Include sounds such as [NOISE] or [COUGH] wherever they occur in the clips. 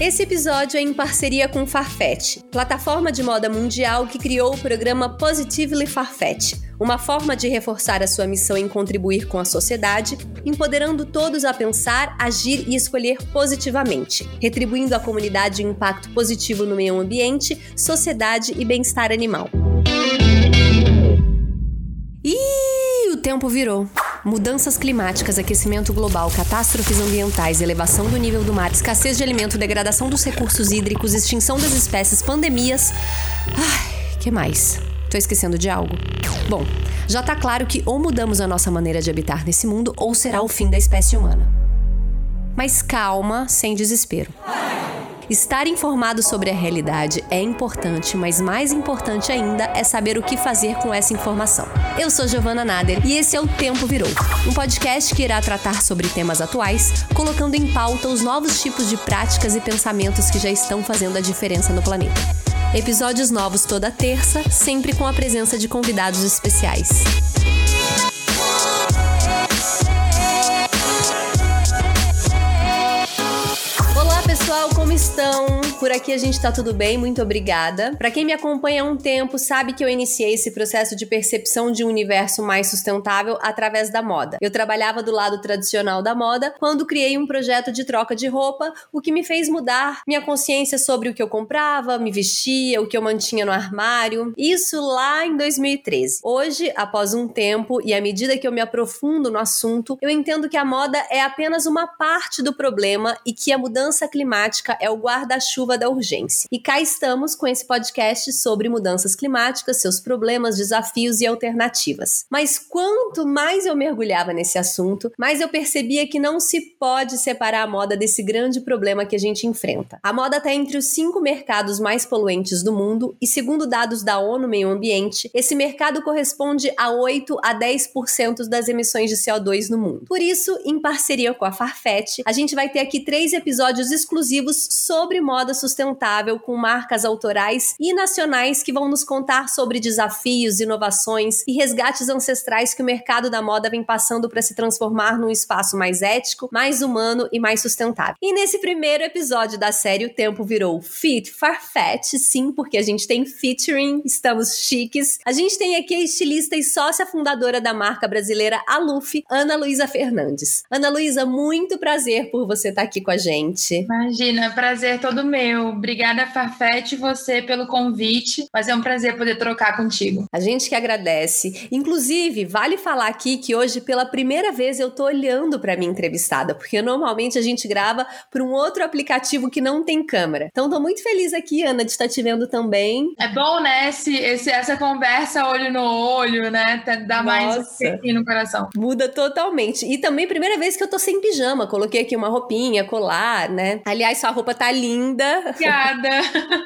Esse episódio é em parceria com Farfetch, plataforma de moda mundial que criou o programa Positively Farfetch, uma forma de reforçar a sua missão em contribuir com a sociedade, empoderando todos a pensar, agir e escolher positivamente, retribuindo à comunidade um impacto positivo no meio ambiente, sociedade e bem-estar animal. Ih, o tempo virou. Mudanças climáticas, aquecimento global, catástrofes ambientais, elevação do nível do mar, escassez de alimento, degradação dos recursos hídricos, extinção das espécies, pandemias. Ai, que mais? Tô esquecendo de algo? Bom, já tá claro que ou mudamos a nossa maneira de habitar nesse mundo ou será o fim da espécie humana. Mas calma, sem desespero. Estar informado sobre a realidade é importante, mas mais importante ainda é saber o que fazer com essa informação. Eu sou Giovana Nader e esse é o Tempo Virou, um podcast que irá tratar sobre temas atuais, colocando em pauta os novos tipos de práticas e pensamentos que já estão fazendo a diferença no planeta. Episódios novos toda terça, sempre com a presença de convidados especiais. Estão? Por aqui a gente tá tudo bem, muito obrigada. Para quem me acompanha há um tempo, sabe que eu iniciei esse processo de percepção de um universo mais sustentável através da moda. Eu trabalhava do lado tradicional da moda quando criei um projeto de troca de roupa, o que me fez mudar minha consciência sobre o que eu comprava, me vestia, o que eu mantinha no armário. Isso lá em 2013. Hoje, após um tempo e à medida que eu me aprofundo no assunto, eu entendo que a moda é apenas uma parte do problema e que a mudança climática é o guarda-chuva da urgência. E cá estamos com esse podcast sobre mudanças climáticas, seus problemas, desafios e alternativas. Mas quanto mais eu mergulhava nesse assunto, mais eu percebia que não se pode separar a moda desse grande problema que a gente enfrenta. A moda está entre os cinco mercados mais poluentes do mundo e, segundo dados da ONU Meio Ambiente, esse mercado corresponde a 8 a 10% das emissões de CO2 no mundo. Por isso, em parceria com a Farfetch, a gente vai ter aqui três episódios exclusivos sobre moda sustentável com marcas autorais e nacionais que vão nos contar sobre desafios, inovações e resgates ancestrais que o mercado da moda vem passando para se transformar num espaço mais ético, mais humano e mais sustentável. E nesse primeiro episódio da série o tempo virou Fit Farfetch, sim, porque a gente tem featuring, estamos chiques. A gente tem aqui a estilista e sócia fundadora da marca brasileira Aluf, Ana Luísa Fernandes. Ana Luísa, muito prazer por você estar aqui com a gente. Imagina, prazer todo meu. Obrigada, Farfetch, você pelo convite. Mas é um prazer poder trocar contigo. A gente que agradece. Inclusive, vale falar aqui que hoje, pela primeira vez, eu tô olhando para minha entrevistada, porque normalmente a gente grava por um outro aplicativo que não tem câmera. Então, tô muito feliz aqui, Ana, de estar te vendo também. É bom, né? Esse, esse, essa conversa olho no olho, né? Dá mais um no coração. Muda totalmente. E também, primeira vez que eu tô sem pijama. Coloquei aqui uma roupinha, colar, né? Aliás, sua roupa tá linda. Obrigada.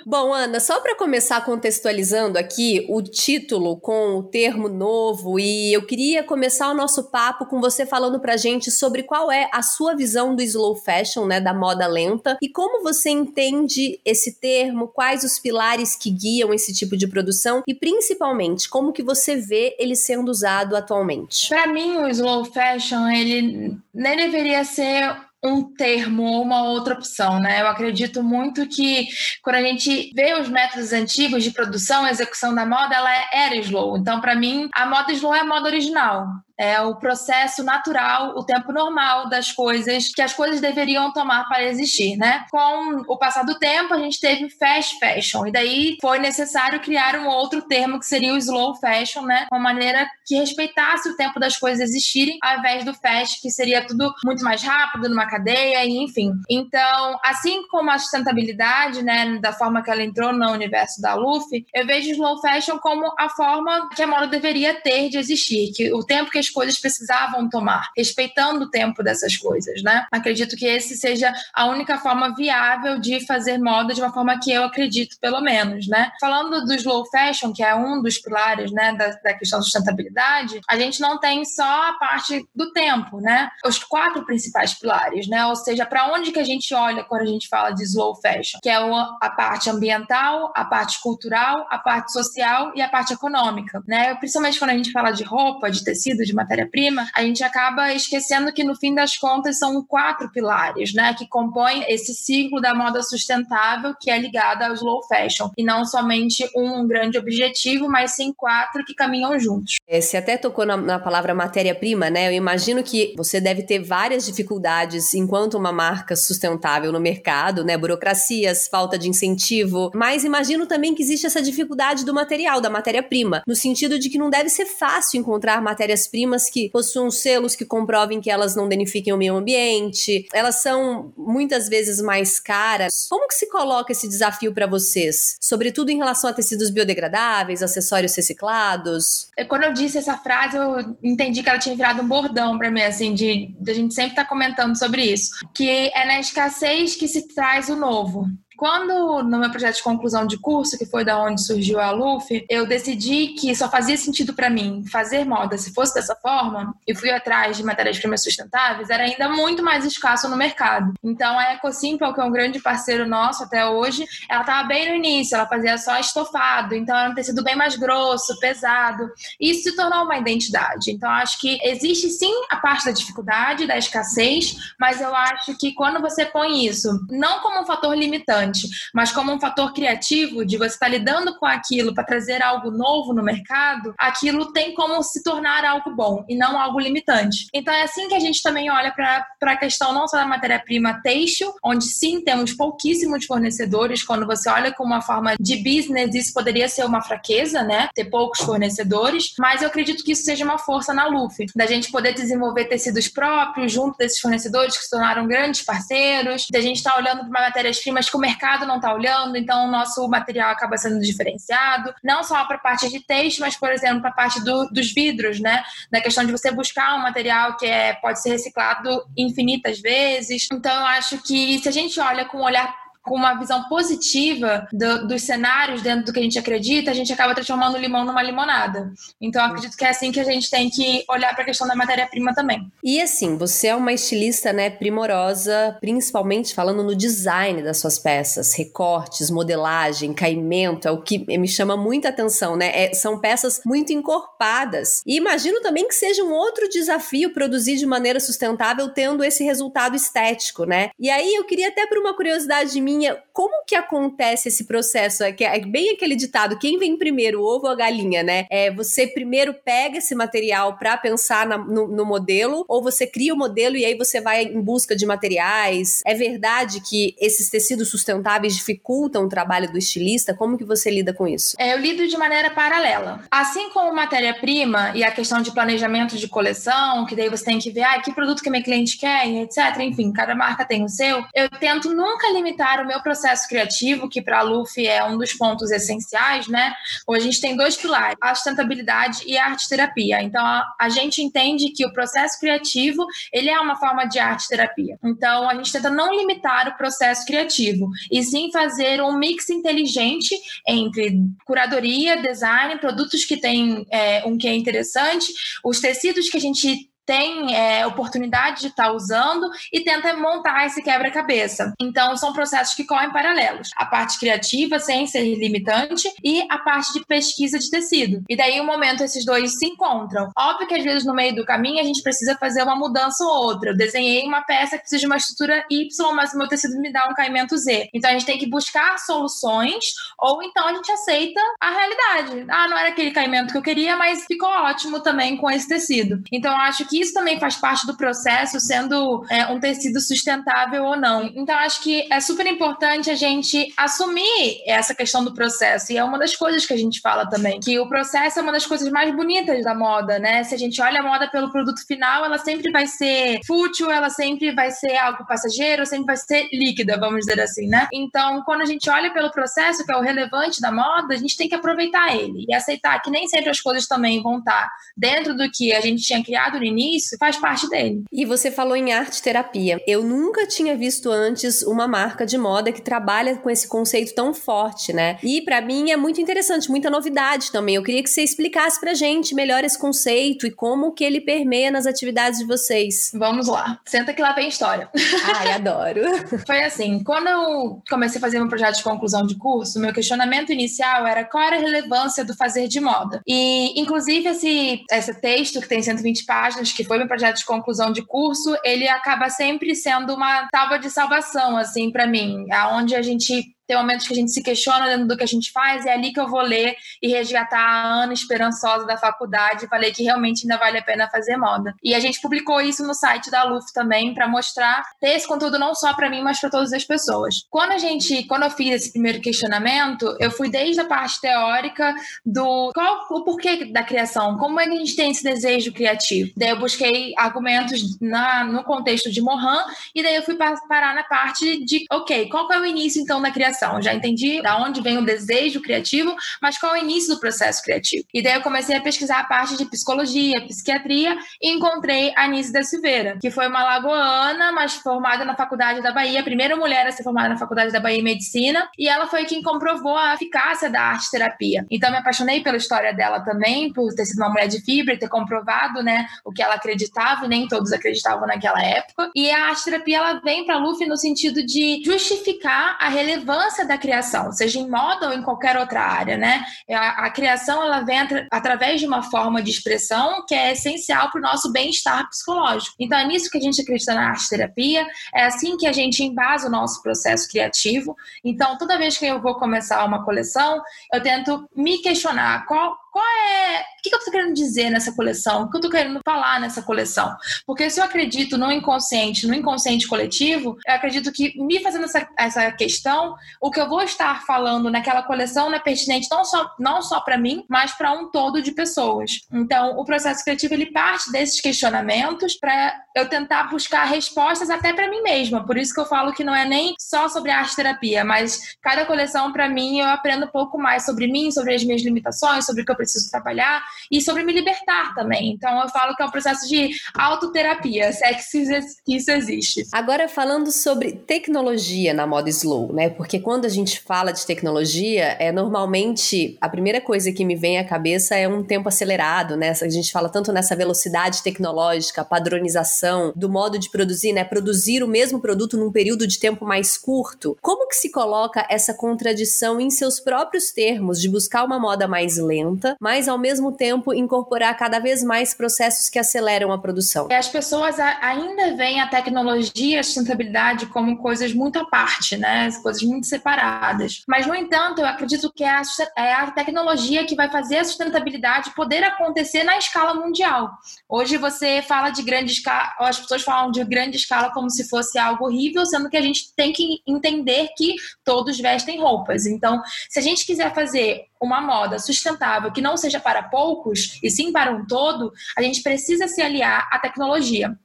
Bom, Ana, só para começar contextualizando aqui o título com o termo novo, e eu queria começar o nosso papo com você falando pra gente sobre qual é a sua visão do slow fashion, né, da moda lenta, e como você entende esse termo, quais os pilares que guiam esse tipo de produção e principalmente como que você vê ele sendo usado atualmente. Para mim, o slow fashion, ele nem deveria ser um termo ou uma outra opção, né? Eu acredito muito que quando a gente vê os métodos antigos de produção execução da moda, ela era slow. Então, para mim, a moda slow é a moda original é o processo natural, o tempo normal das coisas que as coisas deveriam tomar para existir, né? Com o passar do tempo, a gente teve fast fashion e daí foi necessário criar um outro termo que seria o slow fashion, né? Uma maneira que respeitasse o tempo das coisas existirem, ao invés do fast, que seria tudo muito mais rápido, numa cadeia, e enfim. Então, assim como a sustentabilidade, né, da forma que ela entrou no universo da Luffy, eu vejo slow fashion como a forma que a moda deveria ter de existir, que o tempo que as coisas precisavam tomar, respeitando o tempo dessas coisas, né? Acredito que esse seja a única forma viável de fazer moda de uma forma que eu acredito, pelo menos, né? Falando do slow fashion, que é um dos pilares, né, da, da questão da sustentabilidade, a gente não tem só a parte do tempo, né? Os quatro principais pilares, né? Ou seja, para onde que a gente olha quando a gente fala de slow fashion? Que é a parte ambiental, a parte cultural, a parte social e a parte econômica, né? Principalmente quando a gente fala de roupa, de tecido, de matéria-prima, a gente acaba esquecendo que no fim das contas são quatro pilares, né, que compõem esse ciclo da moda sustentável que é ligada ao slow fashion e não somente um grande objetivo, mas sim quatro que caminham juntos. É, você até tocou na, na palavra matéria-prima, né? Eu imagino que você deve ter várias dificuldades enquanto uma marca sustentável no mercado, né? Burocracias, falta de incentivo, mas imagino também que existe essa dificuldade do material, da matéria-prima, no sentido de que não deve ser fácil encontrar matérias-primas que possuam selos que comprovem que elas não danifiquem o meio ambiente. Elas são muitas vezes mais caras. Como que se coloca esse desafio para vocês? Sobretudo em relação a tecidos biodegradáveis, acessórios reciclados? É, quando eu disse essa frase, eu entendi que ela tinha virado um bordão para mim, assim, de, de a gente sempre estar tá comentando sobre isso. Que é na escassez que se traz o novo. Quando, no meu projeto de conclusão de curso, que foi da onde surgiu a LUF, eu decidi que só fazia sentido para mim fazer moda se fosse dessa forma, e fui atrás de matérias-primas sustentáveis, era ainda muito mais escasso no mercado. Então, a EcoSimple, que é um grande parceiro nosso até hoje, ela estava bem no início, ela fazia só estofado, então era um tecido bem mais grosso, pesado. E isso se tornou uma identidade. Então, acho que existe sim a parte da dificuldade, da escassez, mas eu acho que quando você põe isso, não como um fator limitante, mas como um fator criativo de você estar tá lidando com aquilo para trazer algo novo no mercado, aquilo tem como se tornar algo bom e não algo limitante. Então é assim que a gente também olha para a questão não só da matéria-prima têxtil, onde sim temos pouquíssimos fornecedores, quando você olha com uma forma de business, isso poderia ser uma fraqueza, né? Ter poucos fornecedores, mas eu acredito que isso seja uma força na Luffy, da gente poder desenvolver tecidos próprios junto desses fornecedores que se tornaram grandes parceiros, da gente estar tá olhando para matérias-primas que o mercado mercado não está olhando, então o nosso material acaba sendo diferenciado, não só para a parte de texto, mas, por exemplo, para a parte do, dos vidros, né? Da questão de você buscar um material que é, pode ser reciclado infinitas vezes. Então, eu acho que se a gente olha com um olhar com uma visão positiva do, dos cenários dentro do que a gente acredita, a gente acaba transformando o limão numa limonada. Então, acredito que é assim que a gente tem que olhar para a questão da matéria-prima também. E assim, você é uma estilista, né, primorosa, principalmente falando no design das suas peças, recortes, modelagem, caimento, é o que me chama muita atenção, né? É, são peças muito encorpadas. E imagino também que seja um outro desafio produzir de maneira sustentável tendo esse resultado estético, né? E aí eu queria até por uma curiosidade minha minha, como que acontece esse processo? É, que é bem aquele ditado, quem vem primeiro, o ovo ou a galinha, né? É, você primeiro pega esse material para pensar na, no, no, modelo, ou você cria o modelo e aí você vai em busca de materiais? É verdade que esses tecidos sustentáveis dificultam o trabalho do estilista? Como que você lida com isso? É, eu lido de maneira paralela. Assim como matéria-prima e a questão de planejamento de coleção, que daí você tem que ver, ah, que produto que minha cliente quer, etc. Enfim, cada marca tem o seu. Eu tento nunca limitar o meu processo criativo, que para a Luffy é um dos pontos essenciais, né? Hoje a gente tem dois pilares, a sustentabilidade e a arte terapia. Então a, gente entende que o processo criativo, ele é uma forma de arte terapia. Então a gente tenta não limitar o processo criativo e sim fazer um mix inteligente entre curadoria, design, produtos que têm é, um que é interessante, os tecidos que a gente tem é, oportunidade de estar tá usando e tenta montar esse quebra-cabeça. Então, são processos que correm paralelos. A parte criativa, sem ser limitante, e a parte de pesquisa de tecido. E daí, um momento, esses dois se encontram. Óbvio que, às vezes, no meio do caminho, a gente precisa fazer uma mudança ou outra. Eu desenhei uma peça que precisa de uma estrutura Y, mas o meu tecido me dá um caimento Z. Então, a gente tem que buscar soluções, ou então a gente aceita a realidade. Ah, não era aquele caimento que eu queria, mas ficou ótimo também com esse tecido. Então, acho que que isso também faz parte do processo, sendo é, um tecido sustentável ou não. Então, acho que é super importante a gente assumir essa questão do processo. E é uma das coisas que a gente fala também, que o processo é uma das coisas mais bonitas da moda, né? Se a gente olha a moda pelo produto final, ela sempre vai ser fútil, ela sempre vai ser algo passageiro, sempre vai ser líquida, vamos dizer assim, né? Então, quando a gente olha pelo processo, que é o relevante da moda, a gente tem que aproveitar ele e aceitar que nem sempre as coisas também vão estar dentro do que a gente tinha criado no início compromisso faz parte dele. E você falou em arte terapia. Eu nunca tinha visto antes uma marca de moda que trabalha com esse conceito tão forte, né? E para mim é muito interessante, muita novidade também. Eu queria que você explicasse pra gente melhor esse conceito e como que ele permeia nas atividades de vocês. Vamos lá. Senta que lá vem história. [LAUGHS] Ai, adoro. Foi assim, quando eu comecei a fazer meu projeto de conclusão de curso, meu questionamento inicial era qual era a relevância do fazer de moda. E, inclusive, esse, esse texto, que tem 120 páginas, que foi meu projeto de conclusão de curso, ele acaba sempre sendo uma tábua de salvação, assim, para mim, aonde a gente tem momentos que a gente se questiona dentro do que a gente faz, e é ali que eu vou ler e resgatar a Ana esperançosa da faculdade falei que realmente ainda vale a pena fazer moda. E a gente publicou isso no site da Luft também para mostrar ter esse conteúdo não só para mim, mas para todas as pessoas. Quando a gente, quando eu fiz esse primeiro questionamento, eu fui desde a parte teórica do qual o porquê da criação, como é que a gente tem esse desejo criativo. Daí eu busquei argumentos na, no contexto de Mohan e daí eu fui parar na parte de, ok, qual é o início então da criação? Criação. Já entendi da onde vem o desejo criativo, mas qual é o início do processo criativo? E daí eu comecei a pesquisar a parte de psicologia, psiquiatria e encontrei a Anice da Silveira, que foi uma lagoana, mas formada na Faculdade da Bahia, a primeira mulher a ser formada na Faculdade da Bahia em Medicina, e ela foi quem comprovou a eficácia da arte terapia. Então me apaixonei pela história dela também, por ter sido uma mulher de fibra e ter comprovado, né, o que ela acreditava e nem todos acreditavam naquela época. E a arte terapia ela vem para Luffy no sentido de justificar a relevância da criação, seja em moda ou em qualquer outra área, né? A, a criação ela vem através de uma forma de expressão que é essencial para o nosso bem-estar psicológico. Então é nisso que a gente acredita na arte terapia, é assim que a gente embasa o nosso processo criativo. Então toda vez que eu vou começar uma coleção, eu tento me questionar qual qual é. O que eu estou querendo dizer nessa coleção? O que eu estou querendo falar nessa coleção? Porque se eu acredito no inconsciente, no inconsciente coletivo, eu acredito que me fazendo essa, essa questão, o que eu vou estar falando naquela coleção não é pertinente não só, não só para mim, mas para um todo de pessoas. Então, o processo criativo ele parte desses questionamentos para eu tentar buscar respostas até para mim mesma. Por isso que eu falo que não é nem só sobre arte terapia, mas cada coleção para mim eu aprendo um pouco mais sobre mim, sobre as minhas limitações, sobre o que eu preciso trabalhar e sobre me libertar também. Então eu falo que é um processo de autoterapia, se é que isso existe. Agora falando sobre tecnologia na moda slow, né? Porque quando a gente fala de tecnologia, é normalmente a primeira coisa que me vem à cabeça é um tempo acelerado, né? A gente fala tanto nessa velocidade tecnológica, padronização do modo de produzir, né? Produzir o mesmo produto num período de tempo mais curto. Como que se coloca essa contradição em seus próprios termos de buscar uma moda mais lenta mas ao mesmo tempo incorporar cada vez mais processos que aceleram a produção. As pessoas ainda veem a tecnologia e a sustentabilidade como coisas muito à parte, né? Coisas muito separadas. Mas, no entanto, eu acredito que é a, é a tecnologia que vai fazer a sustentabilidade poder acontecer na escala mundial. Hoje você fala de grande escala, as pessoas falam de grande escala como se fosse algo horrível, sendo que a gente tem que entender que todos vestem roupas. Então, se a gente quiser fazer uma moda sustentável que não seja para poucos, e sim para um todo, a gente precisa se aliar à tecnologia.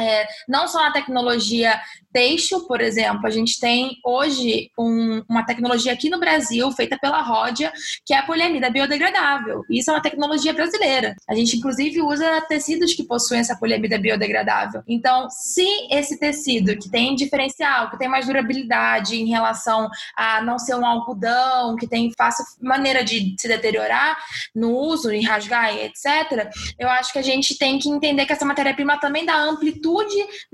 É, não só a tecnologia têxtil, por exemplo, a gente tem hoje um, uma tecnologia aqui no Brasil feita pela Ródia, que é a poliamida biodegradável. Isso é uma tecnologia brasileira. A gente, inclusive, usa tecidos que possuem essa poliamida biodegradável. Então, se esse tecido que tem diferencial, que tem mais durabilidade em relação a não ser um algodão, que tem fácil maneira de se deteriorar no uso, em rasgar etc., eu acho que a gente tem que entender que essa matéria-prima também dá amplitude,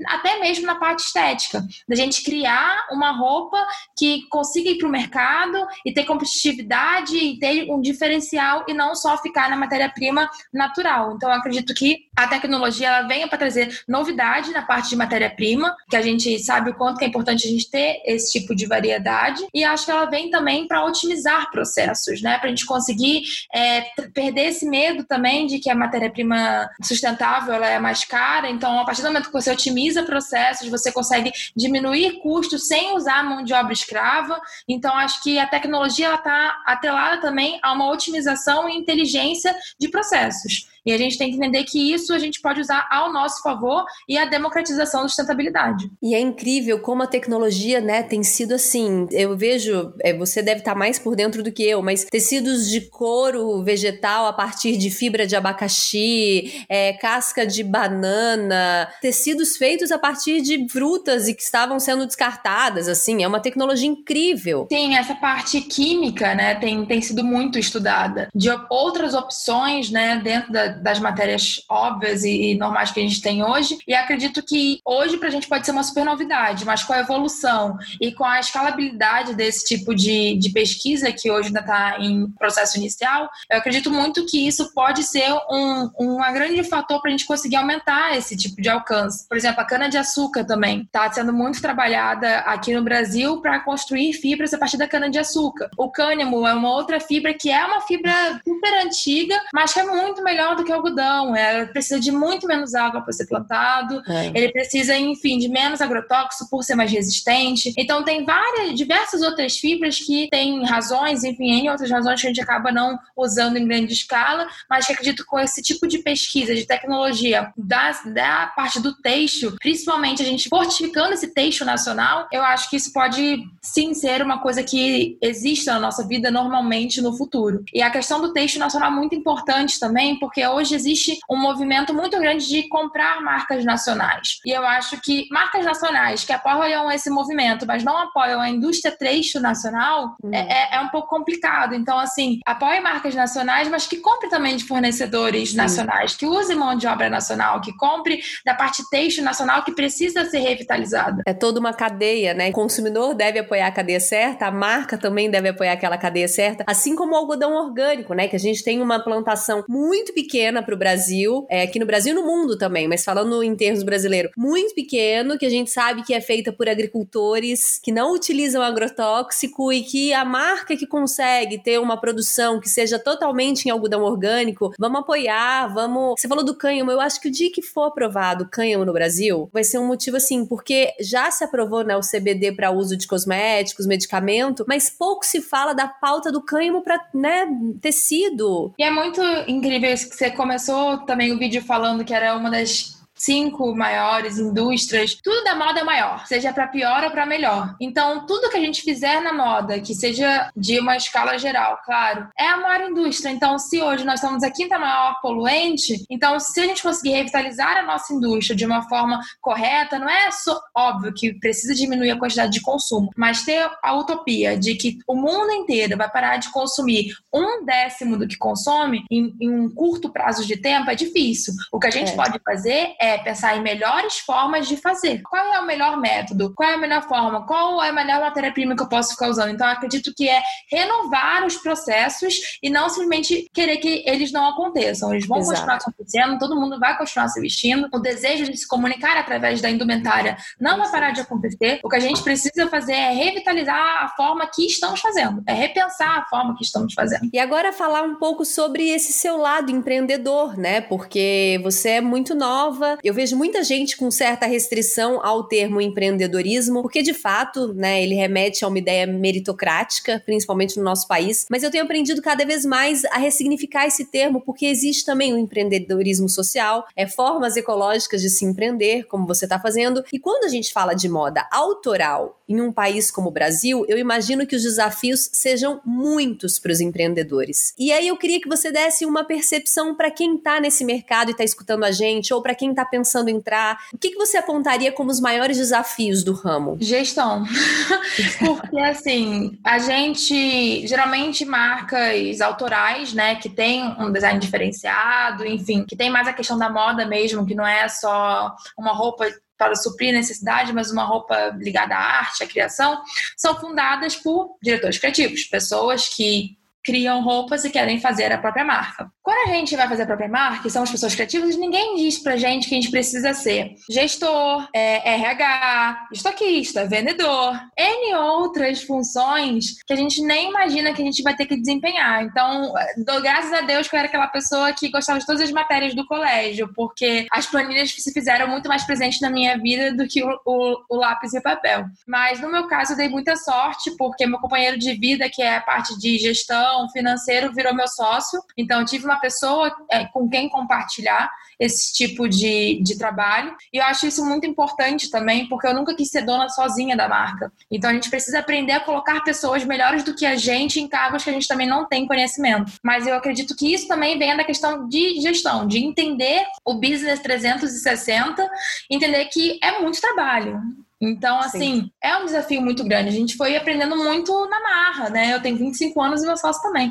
até mesmo na parte estética da gente criar uma roupa que consiga ir para o mercado e ter competitividade e ter um diferencial e não só ficar na matéria-prima natural. Então, acredito que a tecnologia ela venha para trazer novidade na parte de matéria-prima, que a gente sabe o quanto é importante a gente ter esse tipo de variedade, e acho que ela vem também para otimizar processos, né? Para a gente conseguir é, perder esse medo também de que a matéria-prima sustentável ela é mais cara. Então, a partir do momento você otimiza processos, você consegue diminuir custos sem usar mão de obra escrava. Então, acho que a tecnologia está atrelada também a uma otimização e inteligência de processos. E a gente tem que entender que isso a gente pode usar ao nosso favor e a democratização da sustentabilidade. E é incrível como a tecnologia, né, tem sido assim. Eu vejo, é, você deve estar mais por dentro do que eu, mas tecidos de couro vegetal a partir de fibra de abacaxi, é, casca de banana, tecidos feitos a partir de frutas e que estavam sendo descartadas, assim, é uma tecnologia incrível. Sim, essa parte química, né, tem, tem sido muito estudada. De outras opções, né, dentro da, das matérias óbvias e, e, normais que a gente tem hoje, e acredito que hoje pra gente pode ser uma super novidade, mas com a evolução e com a escalabilidade desse tipo de, de pesquisa, que hoje ainda está em processo inicial, eu acredito muito que isso pode ser um, um grande fator para a gente conseguir aumentar esse tipo de alcance. Por exemplo, a cana-de-açúcar também está sendo muito trabalhada aqui no Brasil para construir fibras a partir da cana-de-açúcar. O cânhamo é uma outra fibra que é uma fibra super antiga, mas que é muito melhor do que o algodão. Ela precisa de muito menos água para ser plantado, é. ele precisa, enfim, de menos agrotóxico por ser mais resistente. Então, tem várias, diversas outras fibras que têm razões, enfim, em outras razões que a gente acaba não usando em grande escala, mas que acredito que com esse tipo de pesquisa, de tecnologia, da, da parte do texto, principalmente a gente fortificando esse texto nacional, eu acho que isso pode sim ser uma coisa que exista na nossa vida normalmente no futuro. E a questão do texto nacional é muito importante também, porque hoje existe um movimento muito grande de comprar marcas nacionais. E eu acho que marcas nacionais que apoiam esse movimento, mas não apoiam a indústria texto nacional, hum. é, é, um pouco complicado. Então, assim, apoie marcas nacionais, mas que compre também de fornecedores nacionais, que use mão de obra nacional, que compre da parte texto nacional que precisa ser revitalizada. É toda uma cadeia, né? O consumidor deve apoiar a cadeia certa, a marca também deve apoiar aquela cadeia certa, assim como o algodão orgânico, né? Que a gente tem uma plantação muito pequena para o Brasil, é, aqui no Brasil e no mundo também, mas falando em termos brasileiros, muito pequeno, que a gente sabe que é feita por agricultores que não utilizam agrotóxico e que a marca que consegue ter uma produção que seja totalmente em algodão orgânico, vamos apoiar, vamos. Você falou do cânhamo, eu acho que o dia que for aprovado cânhamo no Brasil, vai ser um motivo assim, porque já se aprovou né, o CBD para uso de cosméticos, medicamento, mas pouco se fala da pauta do cânhamo para né, tecido. E é muito incrível isso que você começou também o vídeo falando que era uma das cinco maiores indústrias, tudo da moda é maior, seja para pior ou para melhor. Então, tudo que a gente fizer na moda, que seja de uma escala geral, claro, é a maior indústria. Então, se hoje nós somos a quinta maior poluente, então se a gente conseguir revitalizar a nossa indústria de uma forma correta, não é só óbvio que precisa diminuir a quantidade de consumo, mas ter a utopia de que o mundo inteiro vai parar de consumir um décimo do que consome em, em um curto prazo de tempo é difícil. O que a gente é. pode fazer é é pensar em melhores formas de fazer. Qual é o melhor método? Qual é a melhor forma? Qual é a melhor matéria-prima que eu posso ficar usando? Então, acredito que é renovar os processos e não simplesmente querer que eles não aconteçam. Eles vão Exato. continuar acontecendo, todo mundo vai continuar se vestindo. O desejo de se comunicar através da indumentária não vai parar de acontecer. O que a gente precisa fazer é revitalizar a forma que estamos fazendo, é repensar a forma que estamos fazendo. E agora falar um pouco sobre esse seu lado empreendedor, né? Porque você é muito nova, eu vejo muita gente com certa restrição ao termo empreendedorismo, porque de fato, né, ele remete a uma ideia meritocrática, principalmente no nosso país. Mas eu tenho aprendido cada vez mais a ressignificar esse termo, porque existe também o empreendedorismo social, é formas ecológicas de se empreender, como você está fazendo. E quando a gente fala de moda autoral em um país como o Brasil, eu imagino que os desafios sejam muitos para os empreendedores. E aí eu queria que você desse uma percepção para quem está nesse mercado e está escutando a gente, ou para quem está pensando em entrar? O que, que você apontaria como os maiores desafios do ramo? Gestão. [LAUGHS] Porque, assim, a gente geralmente marcas autorais, né, que tem um design diferenciado, enfim, que tem mais a questão da moda mesmo, que não é só uma roupa para suprir necessidade, mas uma roupa ligada à arte, à criação, são fundadas por diretores criativos, pessoas que criam roupas e querem fazer a própria marca. Quando a gente vai fazer a própria marca, e somos pessoas criativas, ninguém diz pra gente que a gente precisa ser gestor, é, RH, estoquista, vendedor, N outras funções que a gente nem imagina que a gente vai ter que desempenhar. Então, dou graças a Deus que eu era aquela pessoa que gostava de todas as matérias do colégio, porque as planilhas se fizeram muito mais presentes na minha vida do que o, o, o lápis e o papel. Mas no meu caso, eu dei muita sorte, porque meu companheiro de vida, que é a parte de gestão, financeiro, virou meu sócio. Então, tive uma pessoa é, com quem compartilhar esse tipo de, de trabalho. E eu acho isso muito importante também, porque eu nunca quis ser dona sozinha da marca. Então a gente precisa aprender a colocar pessoas melhores do que a gente em cargos que a gente também não tem conhecimento. Mas eu acredito que isso também vem da questão de gestão, de entender o business 360, entender que é muito trabalho. Então, assim, Sim. é um desafio muito grande. A gente foi aprendendo muito na marra, né? Eu tenho 25 anos e meu sócio também.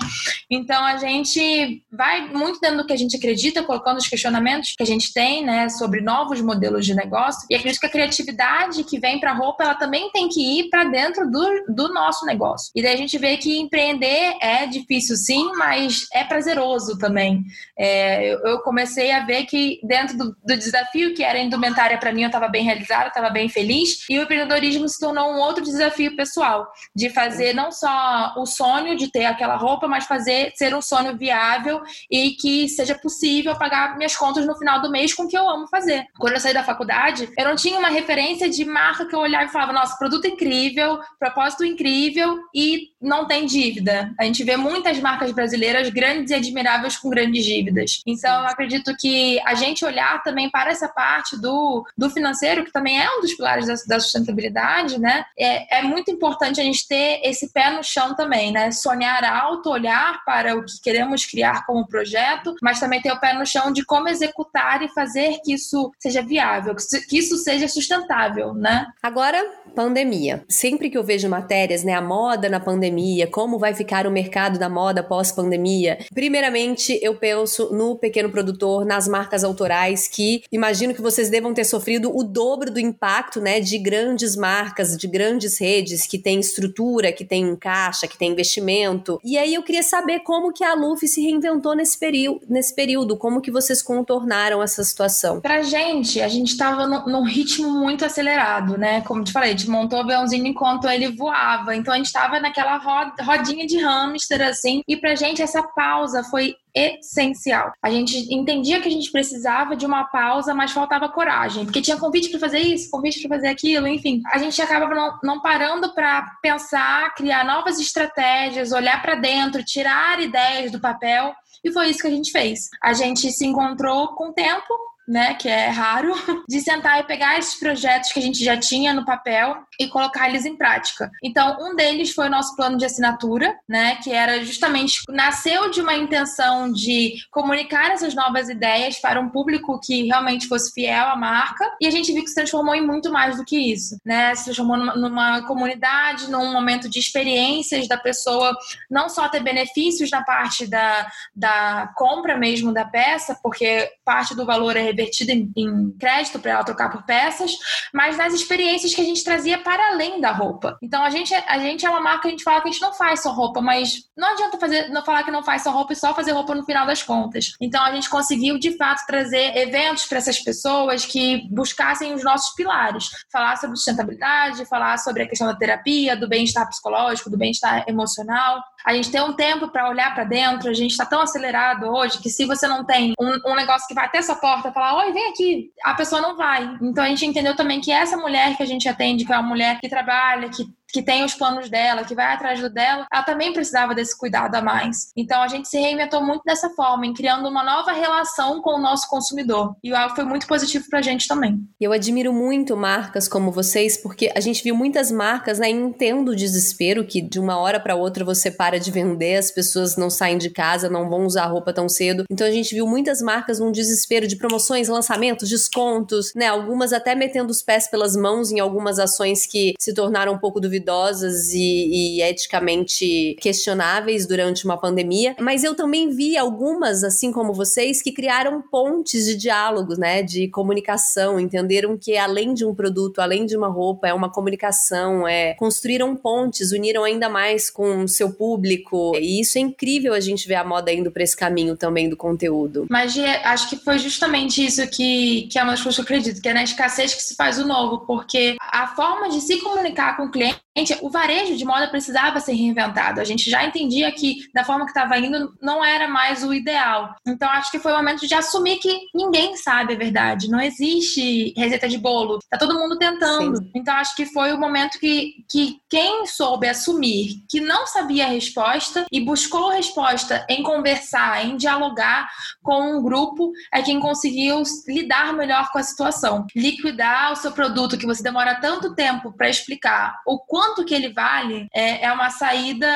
Então, a gente vai muito dentro do que a gente acredita, colocando os questionamentos que a gente tem, né, sobre novos modelos de negócio. E acredito que a criatividade que vem para a roupa, ela também tem que ir para dentro do, do nosso negócio. E daí a gente vê que empreender é difícil, sim, mas é prazeroso também. É, eu comecei a ver que dentro do, do desafio que era a indumentária para mim, eu estava bem realizada, estava bem feliz e o empreendedorismo se tornou um outro desafio pessoal, de fazer não só o sonho de ter aquela roupa, mas fazer ser um sonho viável e que seja possível pagar minhas contas no final do mês com o que eu amo fazer. Quando eu saí da faculdade, eu não tinha uma referência de marca que eu olhava e falava, nossa, produto incrível, propósito incrível e não tem dívida. A gente vê muitas marcas brasileiras grandes e admiráveis com grandes dívidas. Então, eu acredito que a gente olhar também para essa parte do, do financeiro, que também é um dos pilares da, da sustentabilidade, né? É, é muito importante a gente ter esse pé no chão também, né? Sonhar alto, olhar para o que queremos criar como projeto, mas também ter o pé no chão de como executar e fazer que isso seja viável, que isso seja sustentável, né? Agora, pandemia. Sempre que eu vejo matérias, né, a moda na pandemia, como vai ficar o mercado da moda pós-pandemia, primeiramente eu penso no pequeno produtor, nas marcas autorais que imagino que vocês devam ter sofrido o dobro do impacto, né, de de grandes marcas, de grandes redes que têm estrutura, que têm caixa, que têm investimento. E aí eu queria saber como que a Luffy se reinventou nesse, período, nesse período, como que vocês contornaram essa situação? Pra gente, a gente estava num ritmo muito acelerado, né? Como te falei, a gente montou o aviãozinho enquanto ele voava. Então a gente estava naquela rodinha de hamster, assim. E pra gente essa pausa foi essencial. A gente entendia que a gente precisava de uma pausa, mas faltava coragem, porque tinha convite para fazer isso, convite para fazer aquilo, enfim. A gente acaba não, não parando para pensar, criar novas estratégias, olhar para dentro, tirar ideias do papel. E foi isso que a gente fez. A gente se encontrou com o tempo, né, que é raro, [LAUGHS] de sentar e pegar esses projetos que a gente já tinha no papel e colocar eles em prática. Então, um deles foi o nosso plano de assinatura, né, que era justamente nasceu de uma intenção de comunicar essas novas ideias para um público que realmente fosse fiel à marca, e a gente viu que se transformou em muito mais do que isso, né? Se transformou numa, numa comunidade, num momento de experiências da pessoa não só ter benefícios na parte da, da compra mesmo da peça, porque parte do valor é revertida em, em crédito para ela trocar por peças, mas nas experiências que a gente trazia para além da roupa. Então a gente, a gente é uma marca, a gente fala que a gente não faz só roupa, mas não adianta fazer, não falar que não faz só roupa e só fazer roupa no final das contas. Então a gente conseguiu de fato trazer eventos para essas pessoas que buscassem os nossos pilares, falar sobre sustentabilidade, falar sobre a questão da terapia, do bem-estar psicológico, do bem-estar emocional. A gente tem um tempo para olhar para dentro, a gente está tão acelerado hoje que se você não tem um, um negócio que vai até sua porta falar, oi, vem aqui, a pessoa não vai. Então a gente entendeu também que essa mulher que a gente atende, que é uma mulher que trabalha, que que tem os planos dela, que vai atrás do dela, ela também precisava desse cuidado a mais. Então a gente se reinventou muito dessa forma, em criando uma nova relação com o nosso consumidor. E algo foi muito positivo pra gente também. Eu admiro muito marcas como vocês, porque a gente viu muitas marcas, né? Entendo o desespero que de uma hora para outra você para de vender, as pessoas não saem de casa, não vão usar roupa tão cedo. Então a gente viu muitas marcas num desespero de promoções, lançamentos, descontos, né? Algumas até metendo os pés pelas mãos em algumas ações que se tornaram um pouco duvidosas duvidosas e, e eticamente questionáveis durante uma pandemia, mas eu também vi algumas, assim como vocês, que criaram pontes de diálogo, né, de comunicação, entenderam que além de um produto, além de uma roupa, é uma comunicação, é construíram pontes, uniram ainda mais com o seu público. E isso é incrível a gente ver a moda indo para esse caminho também do conteúdo. Mas acho que foi justamente isso que, que que eu acredito, que é na escassez que se faz o novo, porque a forma de se comunicar com o cliente o varejo de moda precisava ser reinventado. A gente já entendia que, da forma que estava indo, não era mais o ideal. Então, acho que foi o momento de assumir que ninguém sabe a verdade. Não existe receita de bolo. Tá todo mundo tentando. Sim. Então, acho que foi o momento que, que quem soube assumir que não sabia a resposta e buscou resposta em conversar, em dialogar com um grupo, é quem conseguiu lidar melhor com a situação. Liquidar o seu produto que você demora tanto tempo para explicar o quanto que ele vale é, é uma saída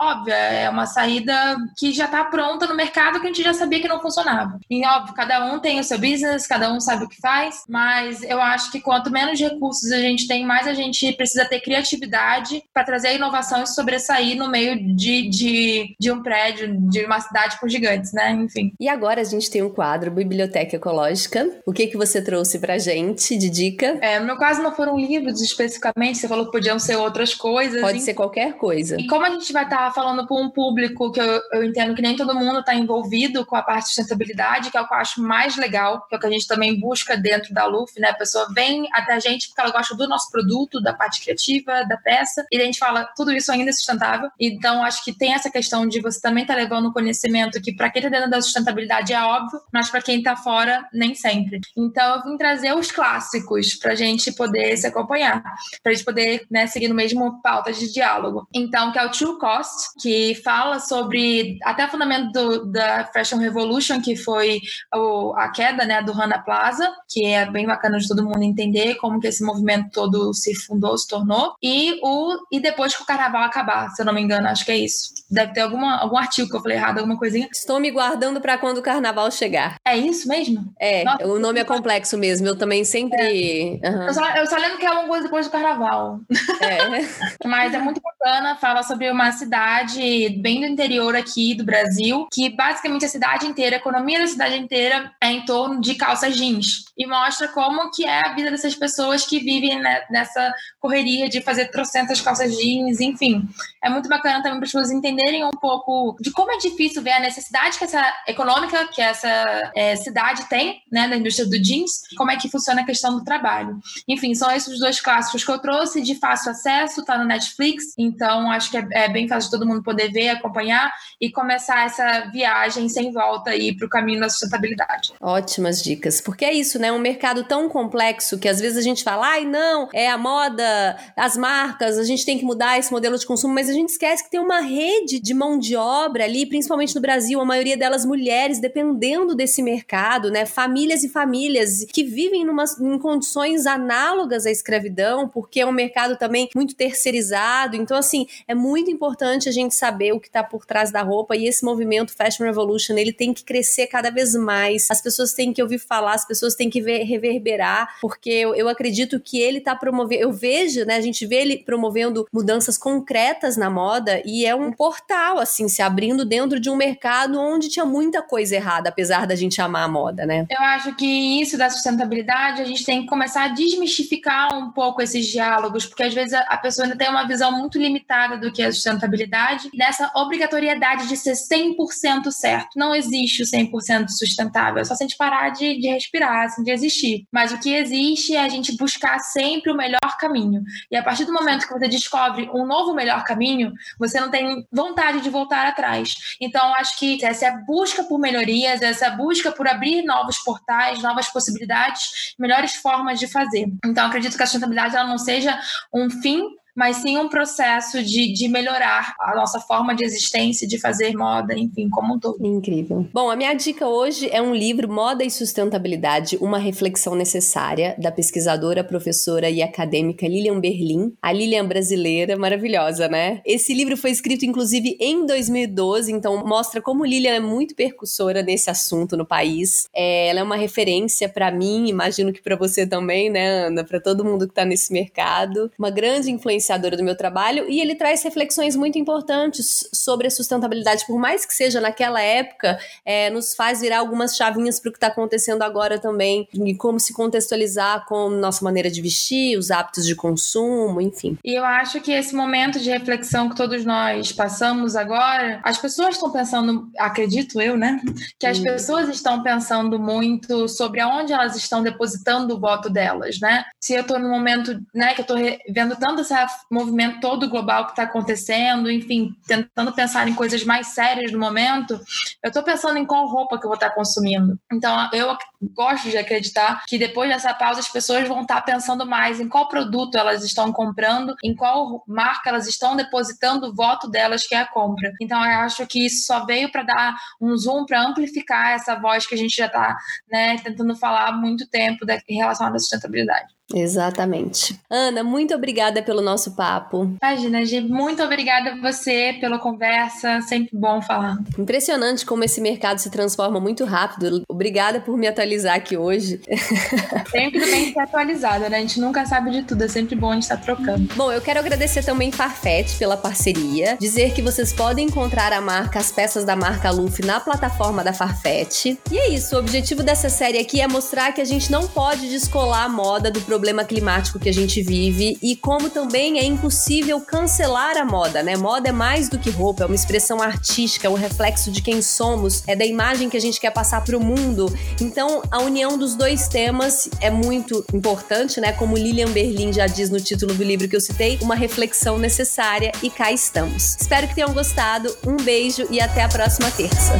óbvia, é uma saída que já está pronta no mercado que a gente já sabia que não funcionava. E óbvio, cada um tem o seu business, cada um sabe o que faz, mas eu acho que quanto menos recursos a gente tem, mais a gente precisa ter criatividade para trazer inovação e sobressair no meio de, de, de um prédio, de uma cidade com gigantes, né? Enfim. E agora a gente tem um quadro Biblioteca Ecológica. O que que você trouxe pra gente de dica? É, no meu caso não foram livros especificamente, você falou que podiam ser outras coisas. Pode ser qualquer coisa. E como a gente vai estar tá falando com um público que eu, eu entendo que nem todo mundo está envolvido com a parte de sustentabilidade, que é o que eu acho mais legal, que é o que a gente também busca dentro da LUF, né? A pessoa vem até a gente porque ela gosta do nosso produto, da parte criativa, da peça, e a gente fala tudo isso ainda é sustentável. Então, acho que tem essa questão de você também estar tá levando conhecimento que para quem está dentro da sustentabilidade é óbvio, mas para quem está fora, nem sempre. Então, eu vim trazer os clássicos para a gente poder se acompanhar, para a gente poder né, seguir no mesmo pauta de diálogo. Então, que é o True Cost, que fala sobre até o fundamento do, da Fashion Revolution, que foi o, a queda né, do Rana Plaza, que é bem bacana de todo mundo entender como que esse movimento todo se fundou, se tornou, e o e depois que o carnaval acabar, se eu não me engano, acho que é isso. Deve ter alguma, algum artigo que eu falei errado, alguma coisinha. Estou me guardando para quando o carnaval chegar. É isso mesmo? É, Nossa, o nome é complexo mesmo. Eu também sempre. É. Uhum. Eu, só, eu, só, lembro que é alguma coisa depois do carnaval. É. [LAUGHS] Mas é muito bacana. Fala sobre uma cidade bem do interior aqui do Brasil, que basicamente a cidade inteira, a economia da cidade inteira é em torno de calças jeans. E mostra como que é a vida dessas pessoas que vivem nessa correria de fazer trocentas calças jeans, enfim. É muito bacana também para as pessoas entenderem um pouco de como é difícil ver a necessidade que essa econômica que essa é, cidade tem, né, da indústria do jeans, como é que funciona a questão do trabalho. Enfim, são esses dois clássicos que eu trouxe de fácil acesso, tá no Netflix, então acho que é, é bem fácil de todo mundo poder ver, acompanhar e começar essa viagem sem volta aí para o caminho da sustentabilidade. Ótimas dicas, porque é isso, né? Um mercado tão complexo que às vezes a gente fala, ai não, é a moda, as marcas, a gente tem que mudar esse modelo de consumo, mas a gente esquece que tem uma rede de mão de obra ali, principalmente no Brasil, a maioria delas mulheres, dependendo desse mercado, né? Famílias e famílias que vivem numa, em condições análogas à escravidão, porque é um mercado também muito terceirizado. Então, assim, é muito importante a gente saber o que está por trás da roupa e esse movimento Fashion Revolution, ele tem que crescer cada vez mais. As pessoas têm que ouvir falar, as pessoas têm que ver, reverberar, porque eu, eu acredito que ele está promovendo, eu vejo, né, a gente vê ele promovendo mudanças concretas na moda e é um portal, assim, se abrindo dentro de um mercado onde tinha muita coisa errada, apesar da gente amar a moda, né? Eu acho que isso da sustentabilidade, a gente tem que começar a desmistificar um pouco esses diálogos, porque às vezes a pessoa ainda tem uma visão muito limitada do que é sustentabilidade, dessa obrigatoriedade de ser 100% certo. Não existe o 100% sustentável, é só se a gente parar de, de respirar, assim, de existir. Mas o que existe é a gente buscar sempre o melhor caminho. E a partir do momento que você descobre um novo melhor caminho, você não tem vontade de voltar atrás. Então, acho que essa busca por melhorias, essa busca por abrir novos portais, novas possibilidades, melhores formas de fazer. Então, acredito que a sustentabilidade ela não seja um fim mas sim um processo de, de melhorar a nossa forma de existência, de fazer moda, enfim, como um todo. Incrível. Bom, a minha dica hoje é um livro Moda e Sustentabilidade, uma reflexão necessária, da pesquisadora, professora e acadêmica Lilian Berlin. A Lilian brasileira, maravilhosa, né? Esse livro foi escrito, inclusive, em 2012, então mostra como Lilian é muito percussora nesse assunto no país. É, ela é uma referência para mim, imagino que para você também, né, Ana? Para todo mundo que tá nesse mercado. Uma grande influência influenciadora do meu trabalho, e ele traz reflexões muito importantes sobre a sustentabilidade, por mais que seja naquela época, é, nos faz virar algumas chavinhas para o que está acontecendo agora também, e como se contextualizar com nossa maneira de vestir, os hábitos de consumo, enfim. E eu acho que esse momento de reflexão que todos nós passamos agora, as pessoas estão pensando, acredito eu, né? Que as hum. pessoas estão pensando muito sobre aonde elas estão depositando o voto delas, né? Se eu estou no momento, né, que eu estou vendo tanto essa movimento todo global que está acontecendo, enfim, tentando pensar em coisas mais sérias no momento, eu estou pensando em qual roupa que eu vou estar tá consumindo. Então, eu gosto de acreditar que depois dessa pausa as pessoas vão estar tá pensando mais em qual produto elas estão comprando, em qual marca elas estão depositando o voto delas que é a compra. Então, eu acho que isso só veio para dar um zoom, para amplificar essa voz que a gente já está né, tentando falar há muito tempo em relação à sustentabilidade. Exatamente. Ana, muito obrigada pelo nosso papo. Imagina, Gi, muito obrigada a você pela conversa, sempre bom falar. Impressionante como esse mercado se transforma muito rápido. Obrigada por me atualizar aqui hoje. [LAUGHS] Sempre bem ser atualizada, né? A gente nunca sabe de tudo, é sempre bom a gente estar trocando. Bom, eu quero agradecer também Farfetch pela parceria, dizer que vocês podem encontrar a marca, as peças da marca Luffy na plataforma da Farfetch. E é isso, o objetivo dessa série aqui é mostrar que a gente não pode descolar a moda do produto problema climático que a gente vive e como também é impossível cancelar a moda, né? Moda é mais do que roupa, é uma expressão artística, é um reflexo de quem somos, é da imagem que a gente quer passar para o mundo. Então, a união dos dois temas é muito importante, né? Como Lilian Berlin já diz no título do livro que eu citei, uma reflexão necessária e cá estamos. Espero que tenham gostado. Um beijo e até a próxima terça.